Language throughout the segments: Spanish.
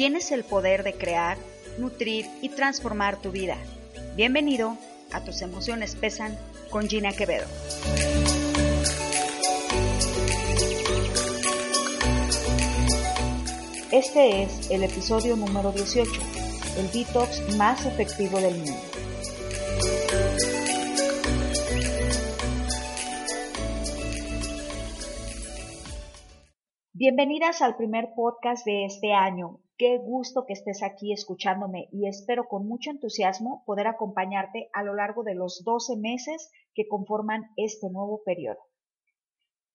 Tienes el poder de crear, nutrir y transformar tu vida. Bienvenido a Tus emociones pesan con Gina Quevedo. Este es el episodio número 18, el detox más efectivo del mundo. Bienvenidas al primer podcast de este año. Qué gusto que estés aquí escuchándome y espero con mucho entusiasmo poder acompañarte a lo largo de los 12 meses que conforman este nuevo periodo.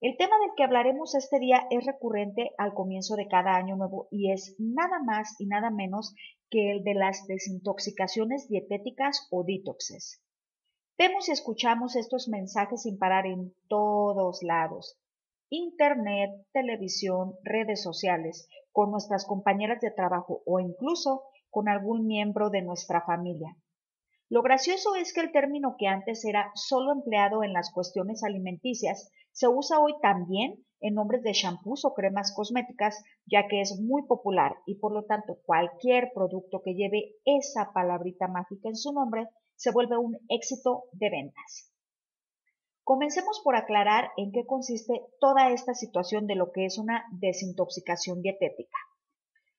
El tema del que hablaremos este día es recurrente al comienzo de cada año nuevo y es nada más y nada menos que el de las desintoxicaciones dietéticas o detoxes. Vemos y escuchamos estos mensajes sin parar en todos lados. Internet, televisión, redes sociales, con nuestras compañeras de trabajo o incluso con algún miembro de nuestra familia. Lo gracioso es que el término que antes era solo empleado en las cuestiones alimenticias se usa hoy también en nombres de shampoos o cremas cosméticas, ya que es muy popular y por lo tanto cualquier producto que lleve esa palabrita mágica en su nombre se vuelve un éxito de ventas. Comencemos por aclarar en qué consiste toda esta situación de lo que es una desintoxicación dietética.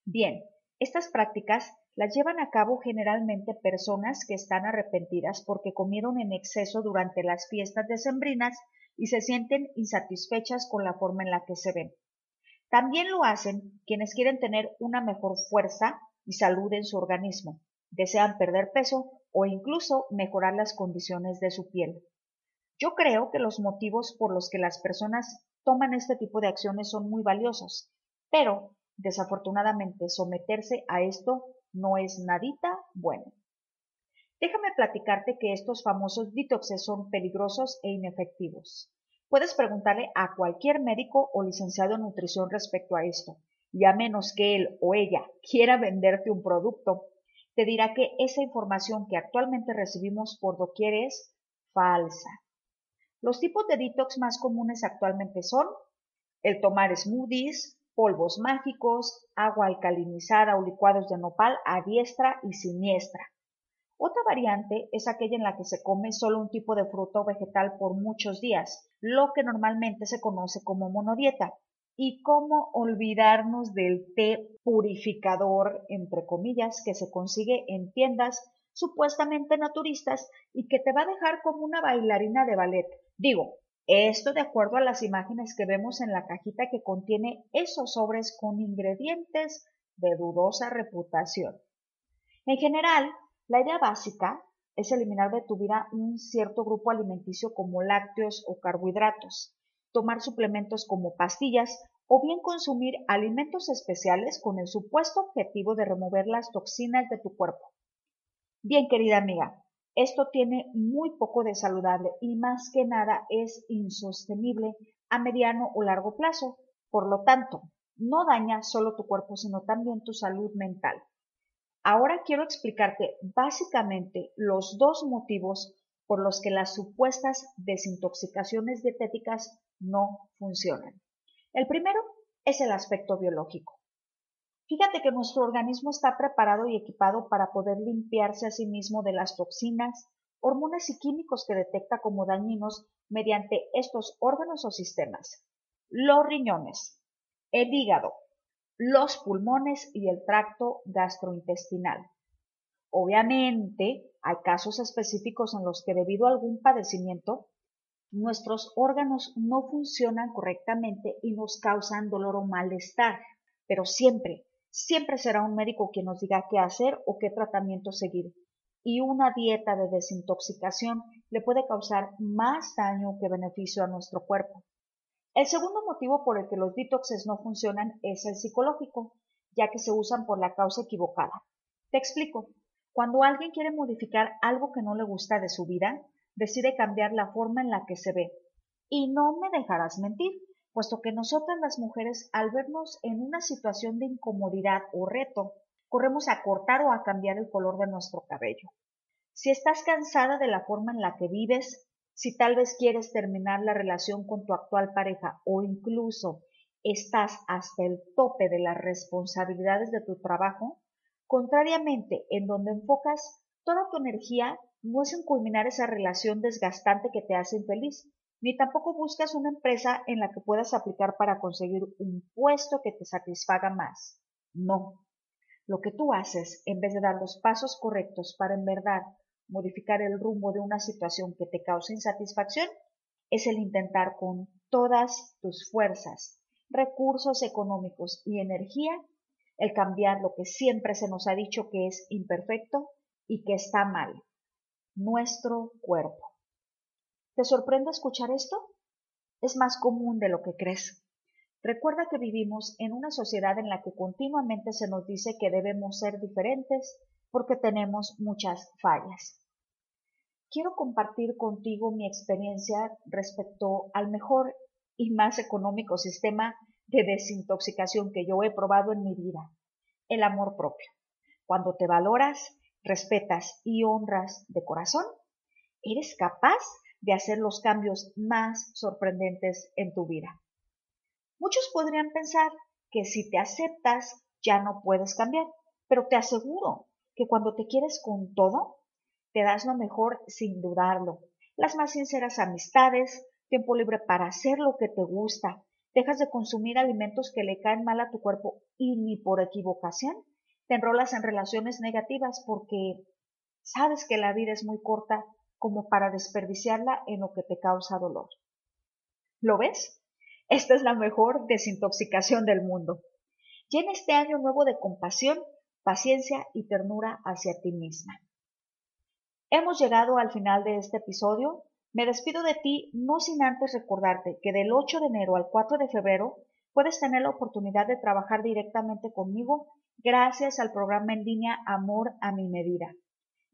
Bien, estas prácticas las llevan a cabo generalmente personas que están arrepentidas porque comieron en exceso durante las fiestas decembrinas y se sienten insatisfechas con la forma en la que se ven. También lo hacen quienes quieren tener una mejor fuerza y salud en su organismo, desean perder peso o incluso mejorar las condiciones de su piel. Yo creo que los motivos por los que las personas toman este tipo de acciones son muy valiosos, pero desafortunadamente someterse a esto no es nadita bueno. Déjame platicarte que estos famosos detoxes son peligrosos e inefectivos. Puedes preguntarle a cualquier médico o licenciado en nutrición respecto a esto, y a menos que él o ella quiera venderte un producto, te dirá que esa información que actualmente recibimos por doquier es falsa. Los tipos de detox más comunes actualmente son el tomar smoothies, polvos mágicos, agua alcalinizada o licuados de nopal a diestra y siniestra. Otra variante es aquella en la que se come solo un tipo de fruta o vegetal por muchos días, lo que normalmente se conoce como monodieta. Y cómo olvidarnos del té purificador, entre comillas, que se consigue en tiendas supuestamente naturistas y que te va a dejar como una bailarina de ballet. Digo, esto de acuerdo a las imágenes que vemos en la cajita que contiene esos sobres con ingredientes de dudosa reputación. En general, la idea básica es eliminar de tu vida un cierto grupo alimenticio como lácteos o carbohidratos, tomar suplementos como pastillas o bien consumir alimentos especiales con el supuesto objetivo de remover las toxinas de tu cuerpo. Bien, querida amiga, esto tiene muy poco de saludable y más que nada es insostenible a mediano o largo plazo. Por lo tanto, no daña solo tu cuerpo, sino también tu salud mental. Ahora quiero explicarte básicamente los dos motivos por los que las supuestas desintoxicaciones dietéticas no funcionan. El primero es el aspecto biológico. Fíjate que nuestro organismo está preparado y equipado para poder limpiarse a sí mismo de las toxinas, hormonas y químicos que detecta como dañinos mediante estos órganos o sistemas. Los riñones, el hígado, los pulmones y el tracto gastrointestinal. Obviamente, hay casos específicos en los que debido a algún padecimiento, nuestros órganos no funcionan correctamente y nos causan dolor o malestar, pero siempre Siempre será un médico quien nos diga qué hacer o qué tratamiento seguir. y una dieta de desintoxicación le puede causar más daño que beneficio a nuestro cuerpo. El segundo motivo por el que los detoxes no funcionan es el psicológico, ya que se usan por la causa equivocada. Te explico. Cuando alguien quiere modificar algo que no le gusta de su vida, decide cambiar la forma en la que se ve. Y no me dejarás mentir, puesto que nosotras las mujeres, al vernos en una situación de incomodidad o reto, corremos a cortar o a cambiar el color de nuestro cabello. Si estás cansada de la forma en la que vives, si tal vez quieres terminar la relación con tu actual pareja o incluso estás hasta el tope de las responsabilidades de tu trabajo, contrariamente, en donde enfocas toda tu energía no es en culminar esa relación desgastante que te hace infeliz, ni tampoco buscas una empresa en la que puedas aplicar para conseguir un puesto que te satisfaga más. No, lo que tú haces, en vez de dar los pasos correctos para en verdad modificar el rumbo de una situación que te causa insatisfacción, es el intentar con todas tus fuerzas, recursos económicos y energía el cambiar lo que siempre se nos ha dicho que es imperfecto y que está mal, nuestro cuerpo. ¿Te sorprende escuchar esto? Es más común de lo que crees. Recuerda que vivimos en una sociedad en la que continuamente se nos dice que debemos ser diferentes porque tenemos muchas fallas. Quiero compartir contigo mi experiencia respecto al mejor y más económico sistema de desintoxicación que yo he probado en mi vida, el amor propio. Cuando te valoras, respetas y honras de corazón, eres capaz de hacer los cambios más sorprendentes en tu vida. Muchos podrían pensar que si te aceptas ya no puedes cambiar, pero te aseguro que cuando te quieres con todo, te das lo mejor sin dudarlo. Las más sinceras amistades, tiempo libre para hacer lo que te gusta, dejas de consumir alimentos que le caen mal a tu cuerpo y ni por equivocación te enrolas en relaciones negativas porque sabes que la vida es muy corta como para desperdiciarla en lo que te causa dolor. ¿Lo ves? Esta es la mejor desintoxicación del mundo. Llena este año nuevo de compasión, paciencia y ternura hacia ti misma. Hemos llegado al final de este episodio. Me despido de ti no sin antes recordarte que del 8 de enero al 4 de febrero puedes tener la oportunidad de trabajar directamente conmigo gracias al programa en línea Amor a mi medida.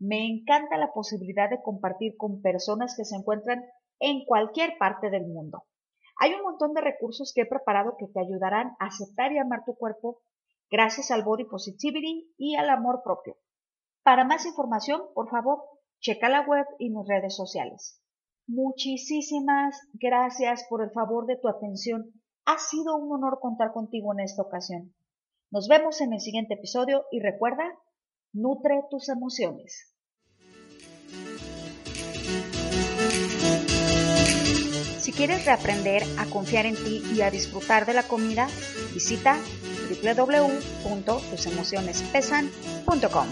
Me encanta la posibilidad de compartir con personas que se encuentran en cualquier parte del mundo. Hay un montón de recursos que he preparado que te ayudarán a aceptar y amar tu cuerpo gracias al body positivity y al amor propio. Para más información, por favor, checa la web y mis redes sociales. Muchísimas gracias por el favor de tu atención. Ha sido un honor contar contigo en esta ocasión. Nos vemos en el siguiente episodio y recuerda, nutre tus emociones. Si quieres reaprender a confiar en ti y a disfrutar de la comida, visita www.tusemocionespesan.com.